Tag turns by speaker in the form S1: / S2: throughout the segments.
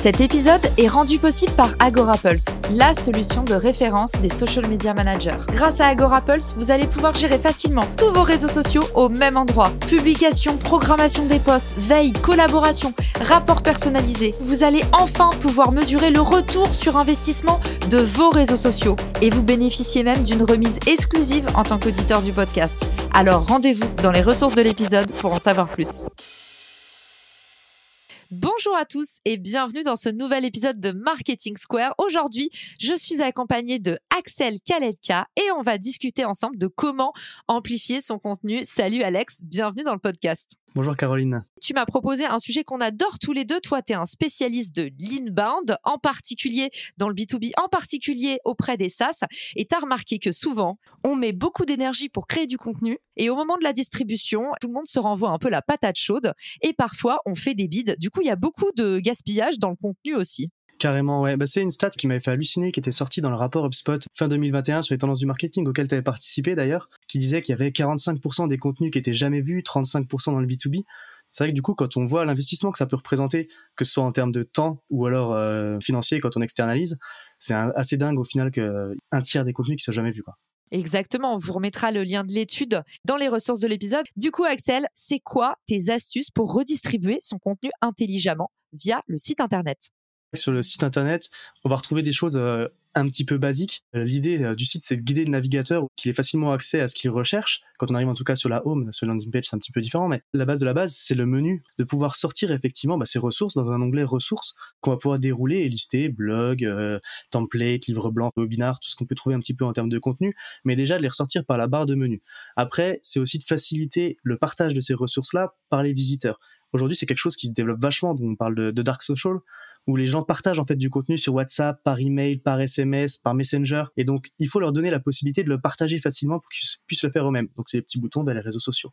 S1: Cet épisode est rendu possible par AgoraPulse, la solution de référence des social media managers. Grâce à AgoraPulse, vous allez pouvoir gérer facilement tous vos réseaux sociaux au même endroit. Publication, programmation des posts, veille, collaboration, rapport personnalisé. Vous allez enfin pouvoir mesurer le retour sur investissement de vos réseaux sociaux et vous bénéficiez même d'une remise exclusive en tant qu'auditeur du podcast. Alors rendez-vous dans les ressources de l'épisode pour en savoir plus. Bonjour à tous et bienvenue dans ce nouvel épisode de Marketing Square. Aujourd'hui, je suis accompagnée de Axel Kaletka et on va discuter ensemble de comment amplifier son contenu. Salut Alex, bienvenue dans le podcast.
S2: Bonjour Caroline.
S1: Tu m'as proposé un sujet qu'on adore tous les deux. Toi, tu es un spécialiste de l'inbound, en particulier dans le B2B, en particulier auprès des SaaS. Et tu as remarqué que souvent, on met beaucoup d'énergie pour créer du contenu. Et au moment de la distribution, tout le monde se renvoie un peu la patate chaude. Et parfois, on fait des bides. Du coup, il y a beaucoup de gaspillage dans le contenu aussi.
S2: Carrément, ouais. Bah, c'est une stat qui m'avait fait halluciner, qui était sortie dans le rapport HubSpot fin 2021 sur les tendances du marketing, auquel tu avais participé d'ailleurs, qui disait qu'il y avait 45% des contenus qui étaient jamais vus, 35% dans le B2B. C'est vrai que du coup, quand on voit l'investissement que ça peut représenter, que ce soit en termes de temps ou alors euh, financier quand on externalise, c'est assez dingue au final qu'un tiers des contenus qui soient jamais vus. Quoi.
S1: Exactement, on vous remettra le lien de l'étude dans les ressources de l'épisode. Du coup, Axel, c'est quoi tes astuces pour redistribuer son contenu intelligemment via le site internet?
S2: Sur le site internet, on va retrouver des choses euh, un petit peu basiques. Euh, l'idée euh, du site, c'est de guider le navigateur qu'il ait facilement accès à ce qu'il recherche. Quand on arrive en tout cas sur la home, sur le landing page, c'est un petit peu différent, mais la base de la base, c'est le menu, de pouvoir sortir effectivement bah, ses ressources dans un onglet ressources qu'on va pouvoir dérouler et lister, blog, template, livre blanc, webinar, tout ce qu'on peut trouver un petit peu en termes de contenu, mais déjà de les ressortir par la barre de menu. Après, c'est aussi de faciliter le partage de ces ressources-là par les visiteurs. Aujourd'hui, c'est quelque chose qui se développe vachement. On parle de, de dark social où les gens partagent en fait du contenu sur WhatsApp, par email, par SMS, par Messenger. Et donc, il faut leur donner la possibilité de le partager facilement pour qu'ils puissent le faire eux-mêmes. Donc, c'est les petits boutons vers les réseaux sociaux.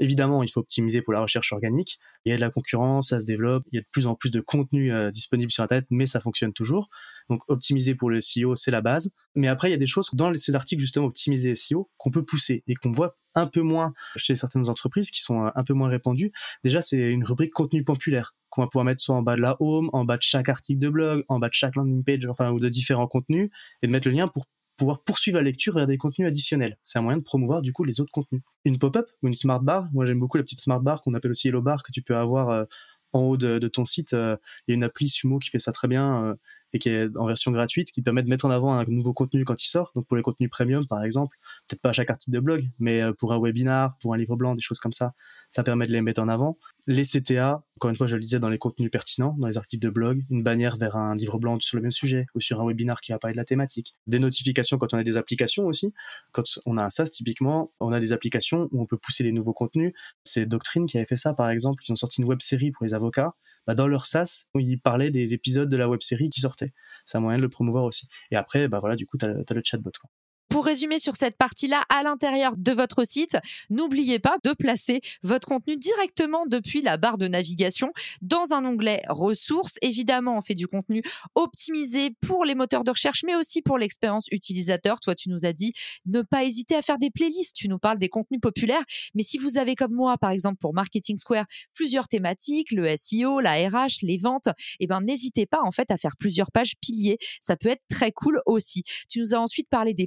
S2: Évidemment, il faut optimiser pour la recherche organique. Il y a de la concurrence, ça se développe. Il y a de plus en plus de contenu euh, disponible sur Internet, mais ça fonctionne toujours. Donc, optimiser pour le SEO, c'est la base. Mais après, il y a des choses dans ces articles, justement, optimiser SEO, qu'on peut pousser et qu'on voit un peu moins chez certaines entreprises qui sont euh, un peu moins répandues. Déjà, c'est une rubrique contenu populaire qu'on va pouvoir mettre soit en bas de la home, en bas de chaque article de blog, en bas de chaque landing page, enfin, ou de différents contenus, et de mettre le lien pour pouvoir poursuivre la lecture vers des contenus additionnels. C'est un moyen de promouvoir du coup les autres contenus. Une pop-up ou une smart bar, moi j'aime beaucoup la petite smart bar qu'on appelle aussi Yellow Bar que tu peux avoir euh, en haut de, ton site. Euh, il y a une appli Sumo qui fait ça très bien euh, et qui est en version gratuite, qui permet de mettre en avant un nouveau contenu quand il sort. Donc pour les contenus premium par exemple, peut-être pas à chaque article de blog, mais pour un webinar, pour un livre blanc, des choses comme ça, ça permet de les mettre en avant les CTA, encore une fois, je le disais dans les contenus pertinents, dans les articles de blog, une bannière vers un livre blanc sur le même sujet ou sur un webinar qui va parler de la thématique. Des notifications quand on a des applications aussi. Quand on a un SaaS, typiquement, on a des applications où on peut pousser les nouveaux contenus. C'est Doctrine qui avait fait ça, par exemple. Ils ont sorti une web série pour les avocats. Bah, dans leur SaaS, ils parlaient des épisodes de la web série qui sortaient. C'est un moyen de le promouvoir aussi. Et après, bah voilà, du coup, tu as, le chatbot. Quoi.
S1: Pour résumer sur cette partie-là, à l'intérieur de votre site, n'oubliez pas de placer votre contenu directement depuis la barre de navigation dans un onglet ressources. Évidemment, on fait du contenu optimisé pour les moteurs de recherche, mais aussi pour l'expérience utilisateur. Toi, tu nous as dit ne pas hésiter à faire des playlists. Tu nous parles des contenus populaires. Mais si vous avez comme moi, par exemple, pour Marketing Square, plusieurs thématiques, le SEO, la RH, les ventes, eh ben, n'hésitez pas, en fait, à faire plusieurs pages piliers. Ça peut être très cool aussi. Tu nous as ensuite parlé des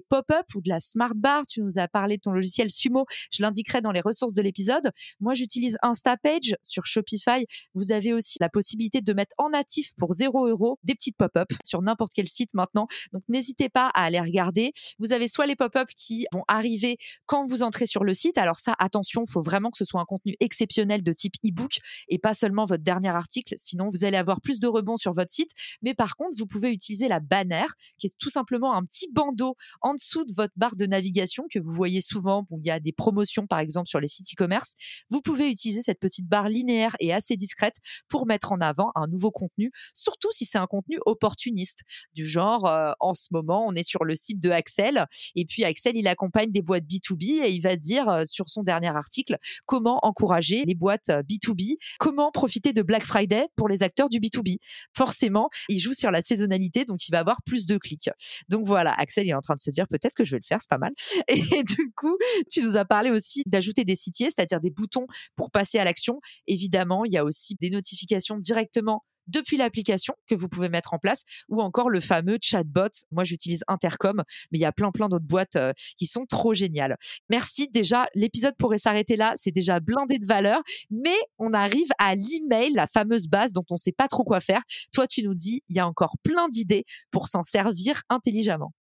S1: ou de la Smart Bar. Tu nous as parlé de ton logiciel Sumo. Je l'indiquerai dans les ressources de l'épisode. Moi, j'utilise Instapage sur Shopify. Vous avez aussi la possibilité de mettre en natif pour 0 euros des petites pop-up sur n'importe quel site maintenant. Donc, n'hésitez pas à aller regarder. Vous avez soit les pop-up qui vont arriver quand vous entrez sur le site. Alors ça, attention, il faut vraiment que ce soit un contenu exceptionnel de type e-book et pas seulement votre dernier article. Sinon, vous allez avoir plus de rebonds sur votre site. Mais par contre, vous pouvez utiliser la bannière qui est tout simplement un petit bandeau en dessous votre barre de navigation que vous voyez souvent où il y a des promotions, par exemple, sur les sites e-commerce, vous pouvez utiliser cette petite barre linéaire et assez discrète pour mettre en avant un nouveau contenu, surtout si c'est un contenu opportuniste, du genre, euh, en ce moment, on est sur le site de Axel, et puis Axel, il accompagne des boîtes B2B et il va dire euh, sur son dernier article comment encourager les boîtes B2B, euh, comment profiter de Black Friday pour les acteurs du B2B. Forcément, il joue sur la saisonnalité, donc il va avoir plus de clics. Donc voilà, Axel est en train de se dire peut-être que je vais le faire, c'est pas mal. Et du coup, tu nous as parlé aussi d'ajouter des sitiers, c'est-à-dire des boutons pour passer à l'action. Évidemment, il y a aussi des notifications directement depuis l'application que vous pouvez mettre en place ou encore le fameux chatbot. Moi, j'utilise Intercom, mais il y a plein, plein d'autres boîtes euh, qui sont trop géniales. Merci. Déjà, l'épisode pourrait s'arrêter là. C'est déjà blindé de valeur, mais on arrive à l'email, la fameuse base dont on ne sait pas trop quoi faire. Toi, tu nous dis, il y a encore plein d'idées pour s'en servir intelligemment.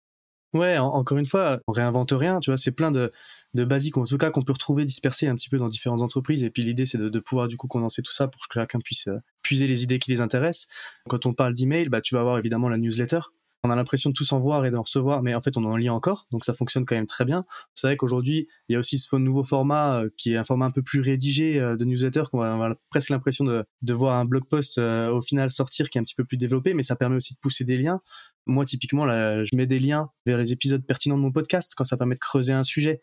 S2: Ouais, encore une fois, on réinvente rien, tu vois, c'est plein de, de basiques, en tout cas, qu'on peut retrouver dispersés un petit peu dans différentes entreprises. Et puis l'idée, c'est de, pouvoir du coup condenser tout ça pour que chacun puisse euh, puiser les idées qui les intéressent. Quand on parle d'email, bah, tu vas avoir évidemment la newsletter. On a l'impression de tous en voir et d'en recevoir, mais en fait, on en lit encore, donc ça fonctionne quand même très bien. C'est vrai qu'aujourd'hui, il y a aussi ce nouveau format euh, qui est un format un peu plus rédigé euh, de newsletter, qu'on va avoir presque l'impression de, de voir un blog post au final sortir qui est un petit peu plus développé, mais ça permet aussi de pousser des liens. Moi, typiquement, là, je mets des liens vers les épisodes pertinents de mon podcast quand ça permet de creuser un sujet.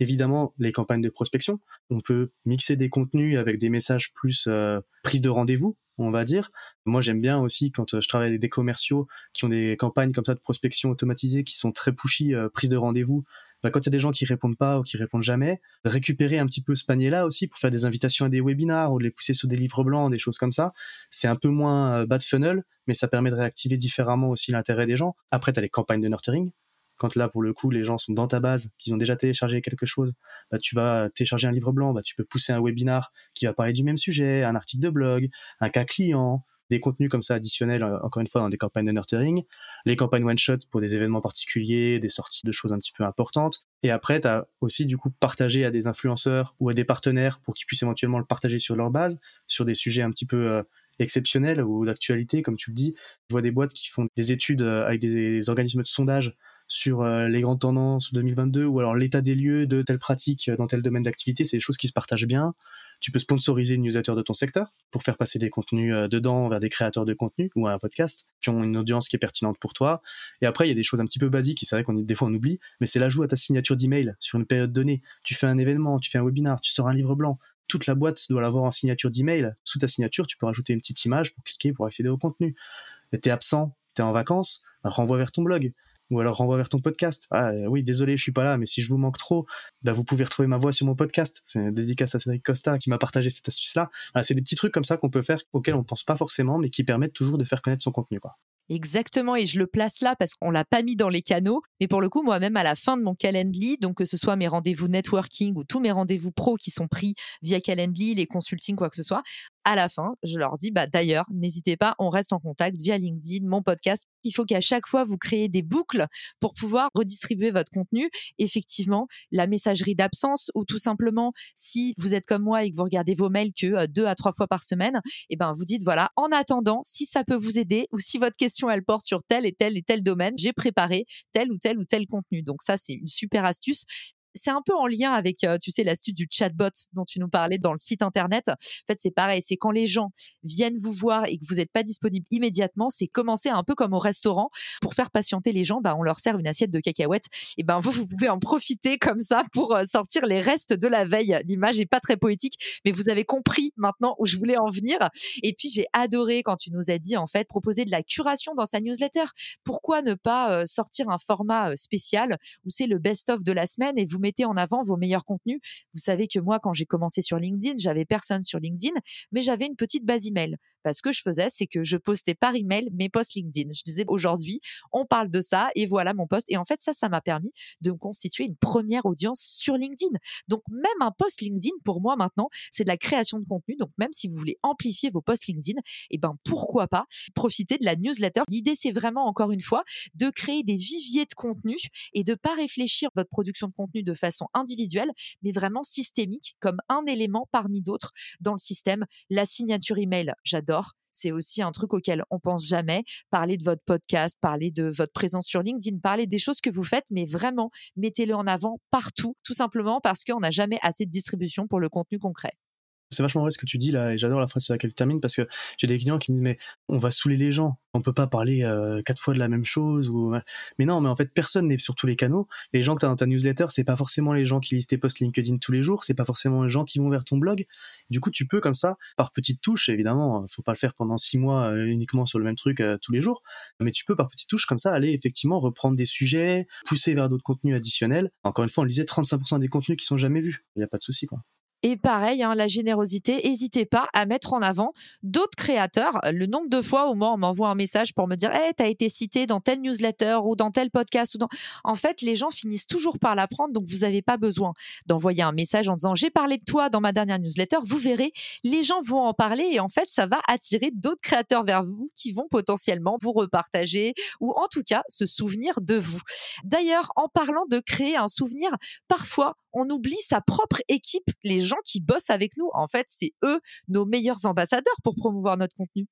S2: Évidemment, les campagnes de prospection, on peut mixer des contenus avec des messages plus euh, prise de rendez-vous, on va dire. Moi, j'aime bien aussi quand euh, je travaille avec des commerciaux qui ont des campagnes comme ça de prospection automatisée qui sont très pushy, euh, prise de rendez-vous. Bah, quand il y a des gens qui répondent pas ou qui répondent jamais, récupérer un petit peu ce panier-là aussi pour faire des invitations à des webinars ou de les pousser sur des livres blancs, des choses comme ça. C'est un peu moins euh, bad funnel, mais ça permet de réactiver différemment aussi l'intérêt des gens. Après, tu les campagnes de nurturing. Quand là, pour le coup, les gens sont dans ta base, qu'ils ont déjà téléchargé quelque chose, bah, tu vas télécharger un livre blanc, bah, tu peux pousser un webinar qui va parler du même sujet, un article de blog, un cas client, des contenus comme ça additionnels, euh, encore une fois, dans des campagnes de nurturing, les campagnes one-shot pour des événements particuliers, des sorties de choses un petit peu importantes. Et après, tu as aussi du coup partagé à des influenceurs ou à des partenaires pour qu'ils puissent éventuellement le partager sur leur base, sur des sujets un petit peu euh, exceptionnels ou d'actualité, comme tu le dis. Je vois des boîtes qui font des études euh, avec des, organismes de sondage sur les grandes tendances 2022 ou alors l'état des lieux de telle pratique dans tel domaine d'activité. C'est des choses qui se partagent bien. Tu peux sponsoriser une newsletter de ton secteur pour faire passer des contenus euh, dedans vers des créateurs de contenu ou un podcast qui ont une audience qui est pertinente pour toi. Et après, il y a des choses un petit peu basiques et c'est vrai qu'on des fois on oublie, mais c'est l'ajout à ta signature d'email sur une période donnée. Tu fais un événement, tu fais un webinar, tu sors un livre blanc. Toute la boîte doit l'avoir en signature d'email. Sous ta signature, tu peux rajouter une petite image pour cliquer pour accéder au contenu. T'es absent, t'es en vacances, renvoie vers ton blog ou alors renvoie vers ton podcast. Ah euh, oui, désolé, je suis pas là, mais si je vous manque trop, bah, vous pouvez retrouver ma voix sur mon podcast. C'est une dédicace à Cédric Costa qui m'a partagé cette astuce-là. c'est des petits trucs comme ça qu'on peut faire auxquels on pense pas forcément, mais qui permettent toujours de faire connaître son contenu.
S1: Exactement, et je le place là parce qu'on l'a pas mis dans les canaux. Mais pour le coup, moi-même, à la fin de mon Calendly, donc que ce soit mes rendez-vous networking ou tous mes rendez-vous pro qui sont pris via Calendly, les consultings, quoi que ce soit, à la fin, je leur dis, bah, d'ailleurs, n'hésitez pas, on reste en contact via LinkedIn, mon podcast. Il faut qu'à chaque fois, vous créez des boucles pour pouvoir redistribuer votre contenu. Effectivement, la messagerie d'absence ou tout simplement, si vous êtes comme moi et que vous regardez vos mails que euh, deux à trois fois par semaine, eh ben, vous dites, voilà, en attendant, si ça peut vous aider ou si votre question, elle porte sur tel et tel et tel domaine, j'ai préparé tel ou tel ou tel contenu. Donc ça, c'est une super astuce c'est un peu en lien avec, tu sais, l'astuce du chatbot dont tu nous parlais dans le site internet. En fait, c'est pareil. C'est quand les gens viennent vous voir et que vous n'êtes pas disponible immédiatement, c'est commencer un peu comme au restaurant. Pour faire patienter les gens, bah, on leur sert une assiette de cacahuètes. Et ben, vous, vous pouvez en profiter comme ça pour sortir les restes de la veille. L'image est pas très poétique, mais vous avez compris maintenant où je voulais en venir. Et puis, j'ai adoré quand tu nous as dit, en fait, proposer de la curation dans sa newsletter. Pourquoi ne pas sortir un format spécial où c'est le best-of de la semaine et vous mettez en avant vos meilleurs contenus. Vous savez que moi, quand j'ai commencé sur LinkedIn, j'avais personne sur LinkedIn, mais j'avais une petite base email. Parce ce que je faisais, c'est que je postais par email mes posts LinkedIn. Je disais aujourd'hui, on parle de ça et voilà mon post. Et en fait, ça, ça m'a permis de me constituer une première audience sur LinkedIn. Donc, même un post LinkedIn, pour moi maintenant, c'est de la création de contenu. Donc, même si vous voulez amplifier vos posts LinkedIn, eh ben, pourquoi pas profiter de la newsletter? L'idée, c'est vraiment, encore une fois, de créer des viviers de contenu et de pas réfléchir votre production de contenu de façon individuelle, mais vraiment systémique, comme un élément parmi d'autres dans le système. La signature email, j'adore c'est aussi un truc auquel on pense jamais. Parler de votre podcast, parler de votre présence sur LinkedIn, parler des choses que vous faites, mais vraiment, mettez-le en avant partout, tout simplement parce qu'on n'a jamais assez de distribution pour le contenu concret.
S2: C'est vachement vrai ce que tu dis là, et j'adore la phrase sur laquelle tu termines parce que j'ai des clients qui me disent mais on va saouler les gens, on peut pas parler euh, quatre fois de la même chose ou mais non mais en fait personne n'est sur tous les canaux. Les gens que tu as dans ta newsletter c'est pas forcément les gens qui lisent tes posts LinkedIn tous les jours, c'est pas forcément les gens qui vont vers ton blog. Du coup tu peux comme ça par petites touches évidemment, faut pas le faire pendant six mois euh, uniquement sur le même truc euh, tous les jours, mais tu peux par petites touches comme ça aller effectivement reprendre des sujets, pousser vers d'autres contenus additionnels. Encore une fois on lisait 35% des contenus qui sont jamais vus, il y a pas de souci quoi.
S1: Et pareil, hein, la générosité, n'hésitez pas à mettre en avant d'autres créateurs. Le nombre de fois où moi, on m'envoie un message pour me dire hey, tu as été cité dans tel newsletter ou dans tel podcast. Ou dans... En fait, les gens finissent toujours par l'apprendre, donc vous n'avez pas besoin d'envoyer un message en disant j'ai parlé de toi dans ma dernière newsletter. Vous verrez, les gens vont en parler et en fait, ça va attirer d'autres créateurs vers vous qui vont potentiellement vous repartager ou en tout cas se souvenir de vous. D'ailleurs, en parlant de créer un souvenir, parfois, on oublie sa propre équipe, les gens qui bossent avec nous. En fait, c'est eux nos meilleurs ambassadeurs pour promouvoir notre contenu.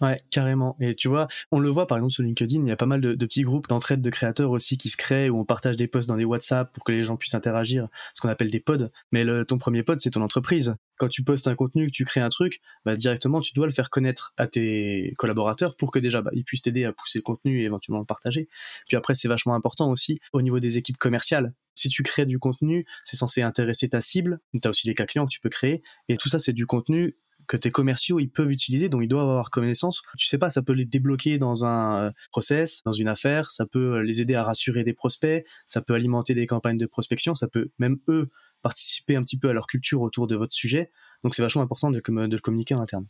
S2: Ouais, carrément. Et tu vois, on le voit par exemple sur LinkedIn, il y a pas mal de, petits groupes d'entraide de créateurs aussi qui se créent où on partage des posts dans des WhatsApp pour que les gens puissent interagir, ce qu'on appelle des pods. Mais le, ton premier pod, c'est ton entreprise. Quand tu postes un contenu, que tu crées un truc, bah, directement, tu dois le faire connaître à tes collaborateurs pour que déjà, bah, ils puissent t'aider à pousser le contenu et éventuellement le partager. Puis après, c'est vachement important aussi au niveau des équipes commerciales si tu crées du contenu, c'est censé intéresser ta cible. Tu as aussi des cas clients que tu peux créer. Et tout ça, c'est du contenu que tes commerciaux ils peuvent utiliser, dont ils doivent avoir connaissance. Tu sais pas, ça peut les débloquer dans un euh, process, dans une affaire, ça peut euh, les aider à rassurer des prospects, ça peut alimenter des campagnes de prospection, ça peut même eux participer un petit peu à leur culture autour de votre sujet. Donc c'est vachement important de, de le communiquer en interne.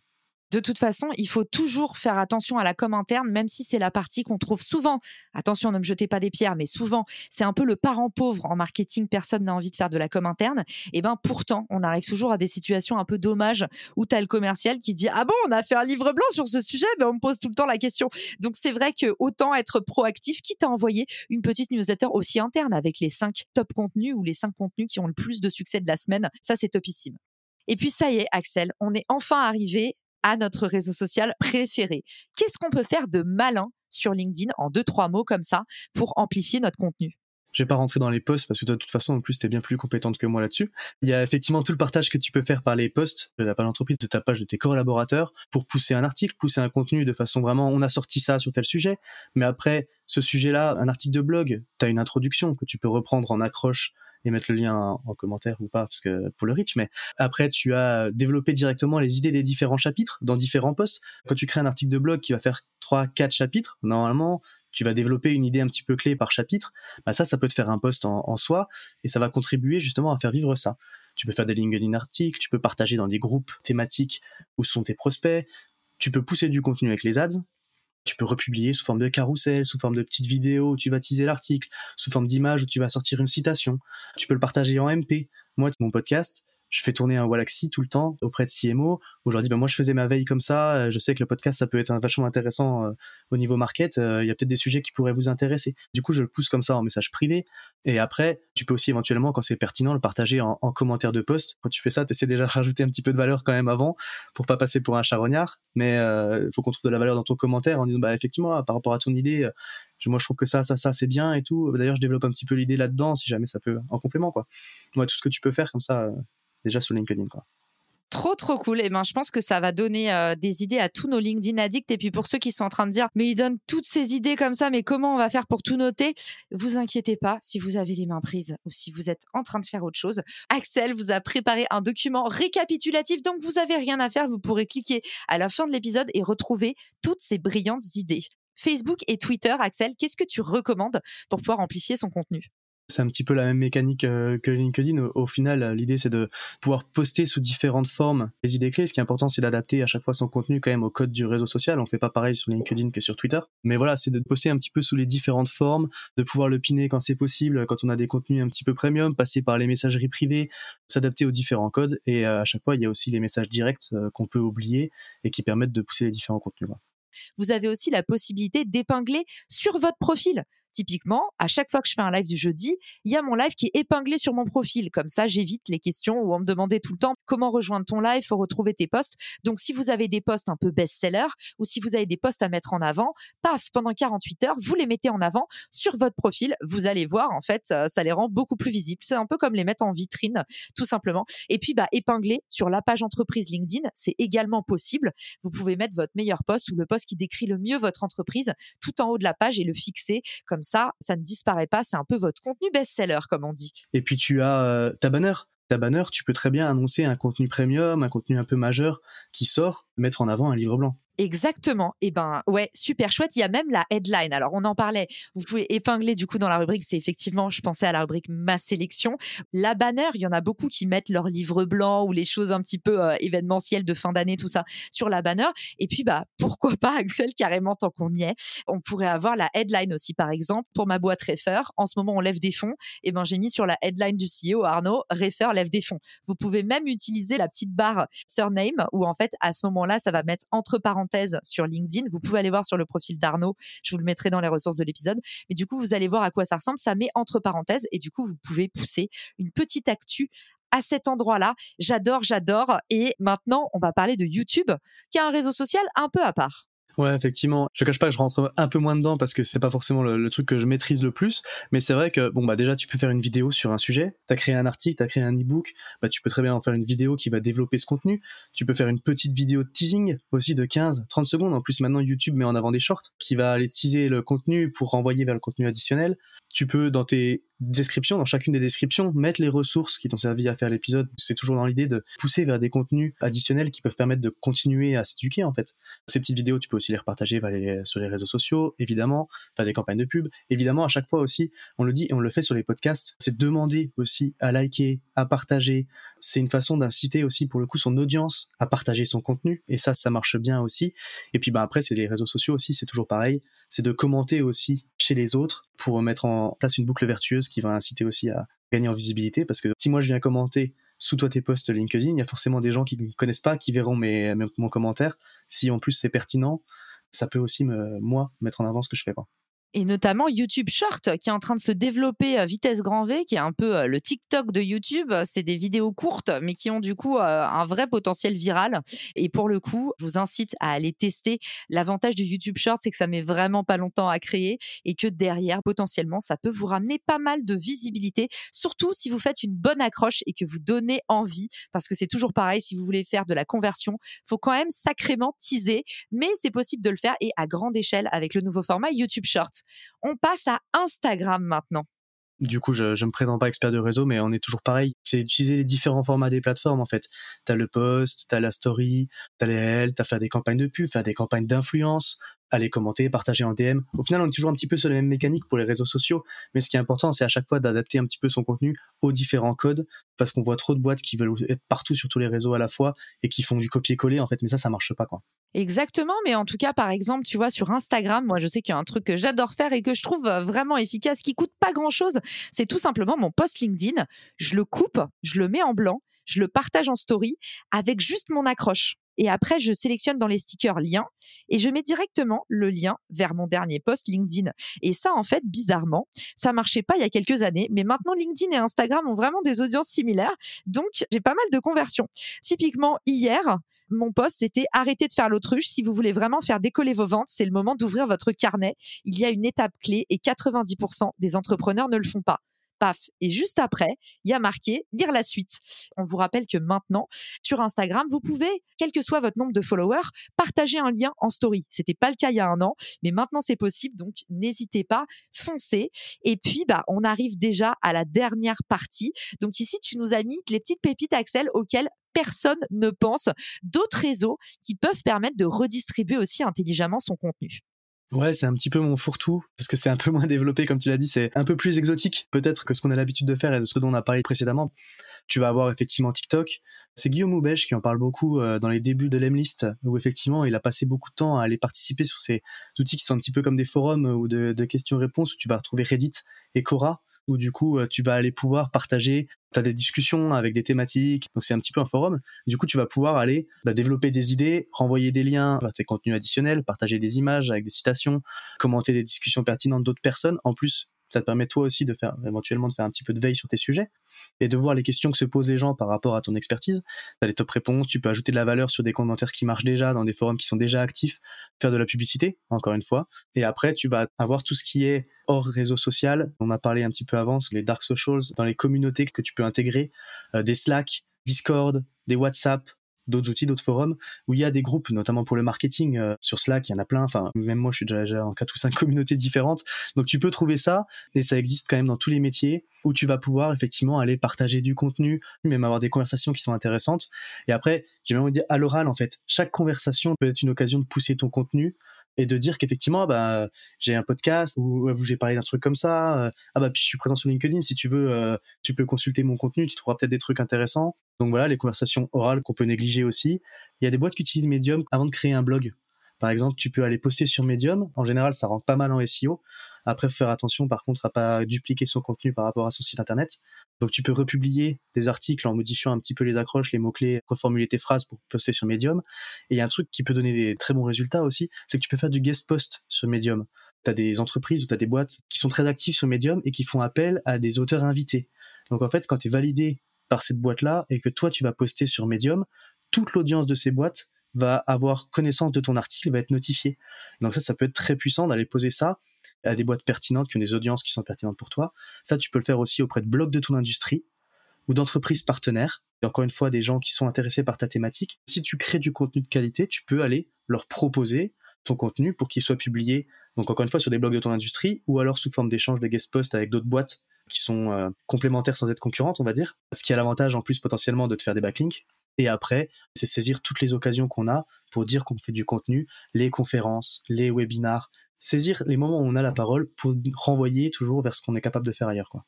S1: De toute façon, il faut toujours faire attention à la com interne, même si c'est la partie qu'on trouve souvent. Attention, ne me jetez pas des pierres, mais souvent, c'est un peu le parent pauvre en marketing. Personne n'a envie de faire de la com interne. Et ben, pourtant, on arrive toujours à des situations un peu dommages où as le commercial qui dit Ah bon, on a fait un livre blanc sur ce sujet, mais on me pose tout le temps la question. Donc, c'est vrai que autant être proactif, quitte à envoyer une petite newsletter aussi interne avec les cinq top contenus ou les cinq contenus qui ont le plus de succès de la semaine. Ça, c'est topissime. Et puis ça y est, Axel, on est enfin arrivé à notre réseau social préféré. Qu'est-ce qu'on peut faire de malin sur LinkedIn en deux, trois mots comme ça pour amplifier notre contenu?
S2: Je vais pas rentrer dans les posts parce que de toute façon, en plus, tu es bien plus compétente que moi là-dessus. Il y a effectivement tout le partage que tu peux faire par les posts de la page d'entreprise, de ta page de tes collaborateurs pour pousser un article, pousser un contenu de façon vraiment, on a sorti ça sur tel sujet. Mais après, ce sujet-là, un article de blog, tu as une introduction que tu peux reprendre en accroche et mettre le lien en, commentaire ou pas parce que pour le reach. Mais après tu as développé directement les idées des différents chapitres dans différents posts. Quand tu crées un article de blog qui va faire 3 4 chapitres normalement tu vas développer une idée un petit peu clé par chapitre. Bah ça ça peut te faire un post en, en soi et ça va contribuer justement à faire vivre ça. Tu peux faire des LinkedIn articles tu peux partager dans des groupes thématiques où sont tes prospects. Tu peux pousser du contenu avec les ads tu peux republier sous forme de carrousel, sous forme de petites vidéos où tu vas teaser l'article, sous forme d'image où tu vas sortir une citation. Tu peux le partager en MP. Moi, mon podcast, je fais tourner un Wallaxy tout le temps auprès de CMO leur dis bah moi je faisais ma veille comme ça euh, je sais que le podcast ça peut être vachement intéressant euh, au niveau market euh, il y a peut-être des sujets qui pourraient vous intéresser. Du coup je le pousse comme ça en message privé. Et après tu peux aussi éventuellement quand c'est pertinent le partager en, commentaire de post. Quand tu fais ça tu essaies déjà de rajouter un petit peu de valeur quand même avant pour pas passer pour un charognard. Mais il faut qu'on trouve de la valeur dans ton commentaire en disant bah effectivement par rapport à ton idée moi je trouve que ça ça ça c'est bien et tout. D'ailleurs je développe un petit peu l'idée là-dedans si jamais ça peut en complément quoi. Moi tout ce que tu peux faire comme ça déjà sur LinkedIn. Quoi.
S1: Trop, trop cool. Et eh ben, je pense que ça va donner euh, des idées à tous nos LinkedIn addicts. Et puis pour ceux qui sont en train de dire, mais il donne toutes ces idées comme ça, mais comment on va faire pour tout noter? Vous inquiétez pas si vous avez les mains prises ou si vous êtes en train de faire autre chose. Axel vous a préparé un document récapitulatif, donc vous avez rien à faire. Vous pourrez cliquer à la fin de l'épisode et retrouver toutes ces brillantes idées. Facebook et Twitter, Axel, qu'est-ce que tu recommandes pour pouvoir amplifier son contenu?
S2: C'est un petit peu la même mécanique euh, que LinkedIn. Au, final, l'idée c'est de pouvoir poster sous différentes formes les idées clés. Ce qui est important, c'est d'adapter à chaque fois son contenu quand même au code du réseau social. On fait pas pareil sur LinkedIn que sur Twitter. Mais voilà, c'est de poster un petit peu sous les différentes formes, de pouvoir le piner quand c'est possible, quand on a des contenus un petit peu premium, passer par les messageries privées, s'adapter aux différents codes. Et euh, à chaque fois, il y a aussi les messages directs euh, qu'on peut oublier et qui permettent de pousser les différents contenus.
S1: Vous avez aussi la possibilité d'épingler sur votre profil Typiquement, à chaque fois que je fais un live du jeudi, il y a mon live qui est épinglé sur mon profil. Comme ça, j'évite les questions où on me demandait tout le temps comment rejoindre ton live, faut retrouver tes posts. Donc, si vous avez des posts un peu best-seller ou si vous avez des posts à mettre en avant, paf, pendant 48 heures, vous les mettez en avant sur votre profil. Vous allez voir, en fait, ça les rend beaucoup plus visibles. C'est un peu comme les mettre en vitrine, tout simplement. Et puis, bah, épingler sur la page entreprise LinkedIn, c'est également possible. Vous pouvez mettre votre meilleur post ou le post qui décrit le mieux votre entreprise tout en haut de la page et le fixer. Comme ça, ça ne disparaît pas. C'est un peu votre contenu best-seller, comme on dit.
S2: Et puis, tu as euh, ta banner ta banner, tu peux très bien annoncer un contenu premium, un contenu un peu majeur qui sort, mettre en avant un livre blanc.
S1: Exactement. Eh ben ouais, super chouette. Il y a même la headline. Alors on en parlait. Vous pouvez épingler du coup dans la rubrique. C'est effectivement, je pensais à la rubrique ma sélection. La banner, il y en a beaucoup qui mettent leur livre blanc ou les choses un petit peu euh, événementielles de fin d'année, tout ça sur la banner. Et puis bah pourquoi pas Axel carrément tant qu'on y est. On pourrait avoir la headline aussi par exemple pour ma boîte Refer. En ce moment on lève des fonds. Eh ben j'ai mis sur la headline du CEO Arnaud Refer lève des fonds. Vous pouvez même utiliser la petite barre surname où en fait à ce moment-là ça va mettre entre parenthèses sur LinkedIn. Vous pouvez aller voir sur le profil d'Arnaud. Je vous le mettrai dans les ressources de l'épisode. Mais du coup, vous allez voir à quoi ça ressemble. Ça met entre parenthèses et du coup, vous pouvez pousser une petite actu à cet endroit-là. J'adore, j'adore. Et maintenant, on va parler de YouTube, qui est un réseau social un peu à part.
S2: Ouais, effectivement. Je cache pas que je rentre un peu moins dedans parce que c'est pas forcément le, truc que je maîtrise le plus. Mais c'est vrai que, bon, bah, déjà, tu peux faire une vidéo sur un sujet. T'as créé un article, t'as créé un e-book. Bah, tu peux très bien en faire une vidéo qui va développer ce contenu. Tu peux faire une petite vidéo de teasing aussi de 15, 30 secondes. En plus, maintenant, YouTube met en avant des shorts qui va aller teaser le contenu pour renvoyer vers le contenu additionnel. Tu peux, dans tes descriptions, dans chacune des descriptions, mettre les ressources qui t'ont servi à faire l'épisode. C'est toujours dans l'idée de pousser vers des contenus additionnels qui peuvent permettre de continuer à s'éduquer, en fait. Ces petites vidéos, tu peux aussi les repartager sur les réseaux sociaux, évidemment, faire des campagnes de pub. Évidemment, à chaque fois aussi, on le dit et on le fait sur les podcasts, c'est demander aussi à liker, à partager. C'est une façon d'inciter aussi, pour le coup, son audience à partager son contenu. Et ça, ça marche bien aussi. Et puis, bah, après, c'est les réseaux sociaux aussi, c'est toujours pareil. C'est de commenter aussi chez les autres pour mettre en place une boucle vertueuse qui va inciter aussi à gagner en visibilité. Parce que si moi, je viens commenter sous toi tes posts LinkedIn, il y a forcément des gens qui ne connaissent pas, qui verront mon commentaire. Si en plus c'est pertinent, ça peut aussi me, moi mettre en avant ce que je fais.
S1: Et notamment YouTube Short qui est en train de se développer à vitesse grand V, qui est un peu euh, le TikTok de YouTube. C'est des vidéos courtes, mais qui ont du coup euh, un vrai potentiel viral. Et pour le coup, je vous incite à aller tester. L'avantage du YouTube Short, c'est que ça met vraiment pas longtemps à créer et que derrière, potentiellement, ça peut vous ramener pas mal de visibilité, surtout si vous faites une bonne accroche et que vous donnez envie, parce que c'est toujours pareil, si vous voulez faire de la conversion, faut quand même sacrément teaser, mais c'est possible de le faire et à grande échelle avec le nouveau format YouTube Short. On passe à Instagram maintenant.
S2: Du coup, je ne me présente pas expert de réseau, mais on est toujours pareil. C'est utiliser les différents formats des plateformes, en fait. Tu as le post, tu as la story, tu as les réels, tu as faire des campagnes de pub, faire des campagnes d'influence, aller commenter, partager en DM. Au final, on est toujours un petit peu sur les mêmes mécaniques pour les réseaux sociaux, mais ce qui est important, c'est à chaque fois d'adapter un petit peu son contenu aux différents codes, parce qu'on voit trop de boîtes qui veulent être partout sur tous les réseaux à la fois et qui font du copier-coller, en fait, mais ça, ça marche pas, quoi.
S1: Exactement, mais en tout cas, par exemple, tu vois, sur Instagram, moi, je sais qu'il y a un truc que j'adore faire et que je trouve euh, vraiment efficace, qui coûte pas grand chose. C'est tout simplement mon post LinkedIn. Je le coupe, je le mets en blanc, je le partage en story avec juste mon accroche. Et après, je sélectionne dans les stickers liens et je mets directement le lien vers mon dernier post LinkedIn. Et ça, en fait, bizarrement, ça marchait pas il y a quelques années, mais maintenant LinkedIn et Instagram ont vraiment des audiences similaires. Donc, j'ai pas mal de conversions. Typiquement, hier, mon post, c'était arrêtez de faire l'autruche. Si vous voulez vraiment faire décoller vos ventes, c'est le moment d'ouvrir votre carnet. Il y a une étape clé et 90% des entrepreneurs ne le font pas paf. Et juste après, il y a marqué lire la suite. On vous rappelle que maintenant, sur Instagram, vous pouvez, quel que soit votre nombre de followers, partager un lien en story. C'était pas le cas il y a un an, mais maintenant c'est possible. Donc n'hésitez pas, foncez. Et puis, bah, on arrive déjà à la dernière partie. Donc ici, tu nous as mis les petites pépites Axel auxquelles personne ne pense, d'autres réseaux qui peuvent permettre de redistribuer aussi intelligemment son contenu.
S2: Ouais, c'est un petit peu mon fourre-tout, parce que c'est un peu moins développé, comme tu l'as dit, c'est un peu plus exotique, peut-être, que ce qu'on a l'habitude de faire et de ce dont on a parlé précédemment. Tu vas avoir effectivement TikTok. C'est Guillaume Houbèche qui en parle beaucoup euh, dans les débuts de l'Emlist, où effectivement, il a passé beaucoup de temps à aller participer sur ces outils qui sont un petit peu comme des forums ou de, de questions-réponses, où tu vas retrouver Reddit et Quora, où du coup, tu vas aller pouvoir partager tu as des discussions avec des thématiques, donc c'est un petit peu un forum. Du coup, tu vas pouvoir aller bah, développer des idées, renvoyer des liens vers tes contenus additionnels, partager des images avec des citations, commenter des discussions pertinentes d'autres personnes. En plus, ça te permet toi aussi de faire éventuellement de faire un petit peu de veille sur tes sujets et de voir les questions que se posent les gens par rapport à ton expertise. Tu as les top réponses, tu peux ajouter de la valeur sur des commentaires qui marchent déjà dans des forums qui sont déjà actifs, faire de la publicité encore une fois et après tu vas avoir tout ce qui est hors réseau social. On a parlé un petit peu avant les dark socials dans les communautés que tu peux intégrer, euh, des Slack, Discord, des WhatsApp, d'autres outils, d'autres forums où il y a des groupes, notamment pour le marketing. Euh, sur Slack, il y en a plein. Enfin, même moi, je suis déjà en quatre ou cinq communautés différentes. Donc, tu peux trouver ça et ça existe quand même dans tous les métiers où tu vas pouvoir effectivement aller partager du contenu, même avoir des conversations qui sont intéressantes. Et après, j'ai même envie de dire à l'oral, en fait, chaque conversation peut être une occasion de pousser ton contenu et de dire qu'effectivement bah j'ai un podcast où, j'ai parlé d'un truc comme ça euh, ah bah puis je suis présent sur LinkedIn si tu veux euh, tu peux consulter mon contenu tu trouveras peut-être des trucs intéressants donc voilà, les conversations orales qu'on peut négliger aussi. Il y a des boîtes qui utilisent Medium avant de créer un blog. Par exemple, tu peux aller poster sur Medium. En général, ça rentre pas mal en SEO. Après, faire attention, par contre, à pas dupliquer son contenu par rapport à son site internet. Donc, tu peux republier des articles en modifiant un petit peu les accroches, les mots-clés, reformuler tes phrases pour poster sur Medium. Et il y a un truc qui peut donner des très bons résultats aussi, c'est que tu peux faire du guest post sur Medium. Tu as des entreprises ou tu as des boîtes qui sont très actives sur Medium et qui font appel à des auteurs invités. Donc, en fait, quand tu es validé par cette boîte-là et que toi, tu vas poster sur Medium, toute l'audience de ces boîtes va avoir connaissance de ton article, va être notifiée. Donc ça, ça peut être très puissant d'aller poser ça à des boîtes pertinentes qui ont des audiences qui sont pertinentes pour toi. Ça, tu peux le faire aussi auprès de blogs de ton industrie ou d'entreprises partenaires. Et encore une fois, des gens qui sont intéressés par ta thématique. Si tu crées du contenu de qualité, tu peux aller leur proposer ton contenu pour qu'il soit publié, donc encore une fois, sur des blogs de ton industrie ou alors sous forme d'échange de guest posts avec d'autres boîtes qui sont euh, complémentaires sans être concurrentes, on va dire. Ce qui a l'avantage en plus potentiellement de te faire des backlinks. Et après, c'est saisir toutes les occasions qu'on a pour dire qu'on fait du contenu, les conférences, les webinars, saisir les moments où on a la parole pour renvoyer toujours vers ce qu'on est capable de faire ailleurs. Quoi.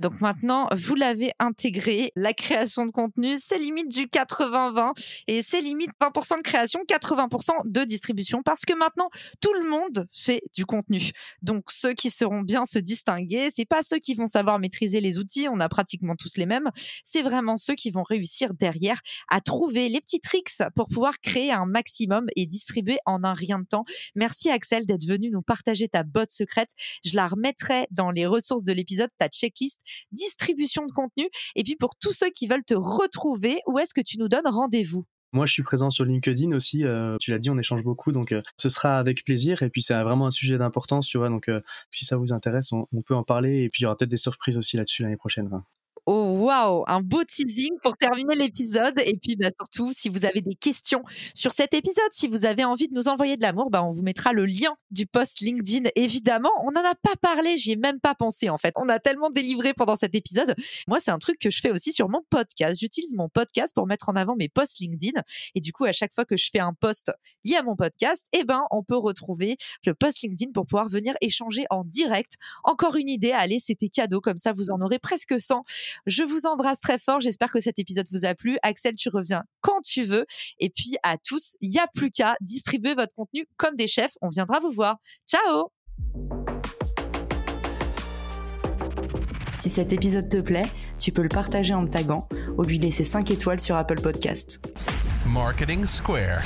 S1: Donc maintenant, vous l'avez intégré, la création de contenu, c'est limite du 80-20 et c'est limite 20% de création, 80% de distribution parce que maintenant, tout le monde fait du contenu. Donc ceux qui seront bien se distinguer, c'est pas ceux qui vont savoir maîtriser les outils, on a pratiquement tous les mêmes, c'est vraiment ceux qui vont réussir derrière à trouver les petits tricks pour pouvoir créer un maximum et distribuer en un rien de temps. Merci Axel d'être venu nous partager ta botte secrète. Je la remettrai dans les ressources de l'épisode, ta checklist distribution de contenu. Et puis pour tous ceux qui veulent te retrouver, où est-ce que tu nous donnes rendez-vous?
S2: Moi, je suis présent sur LinkedIn aussi. Euh, tu l'as dit, on échange beaucoup, donc euh, ce sera avec plaisir. Et puis, c'est vraiment un sujet d'importance, tu vois. Donc, euh, si ça vous intéresse, on, on, peut en parler. Et puis, il y aura peut-être des surprises aussi là-dessus l'année prochaine.
S1: Oh waouh, un beau teasing pour terminer l'épisode. Et puis bah, surtout, si vous avez des questions sur cet épisode, si vous avez envie de nous envoyer de l'amour, bah, on vous mettra le lien du post LinkedIn. Évidemment, on n'en a pas parlé, j'y ai même pas pensé en fait. On a tellement délivré pendant cet épisode. Moi, c'est un truc que je fais aussi sur mon podcast. J'utilise mon podcast pour mettre en avant mes posts LinkedIn. Et du coup, à chaque fois que je fais un post lié à mon podcast, eh ben, on peut retrouver le post LinkedIn pour pouvoir venir échanger en direct. Encore une idée, allez, c'était cadeau, comme ça vous en aurez presque 100. Je vous embrasse très fort. J'espère que cet épisode vous a plu. Axel, tu reviens quand tu veux. Et puis à tous, il n'y a plus qu'à distribuer votre contenu comme des chefs. On viendra vous voir. Ciao Si cet épisode te plaît, tu peux le partager en me taguant ou lui laisser 5 étoiles sur Apple Podcast. Marketing Square.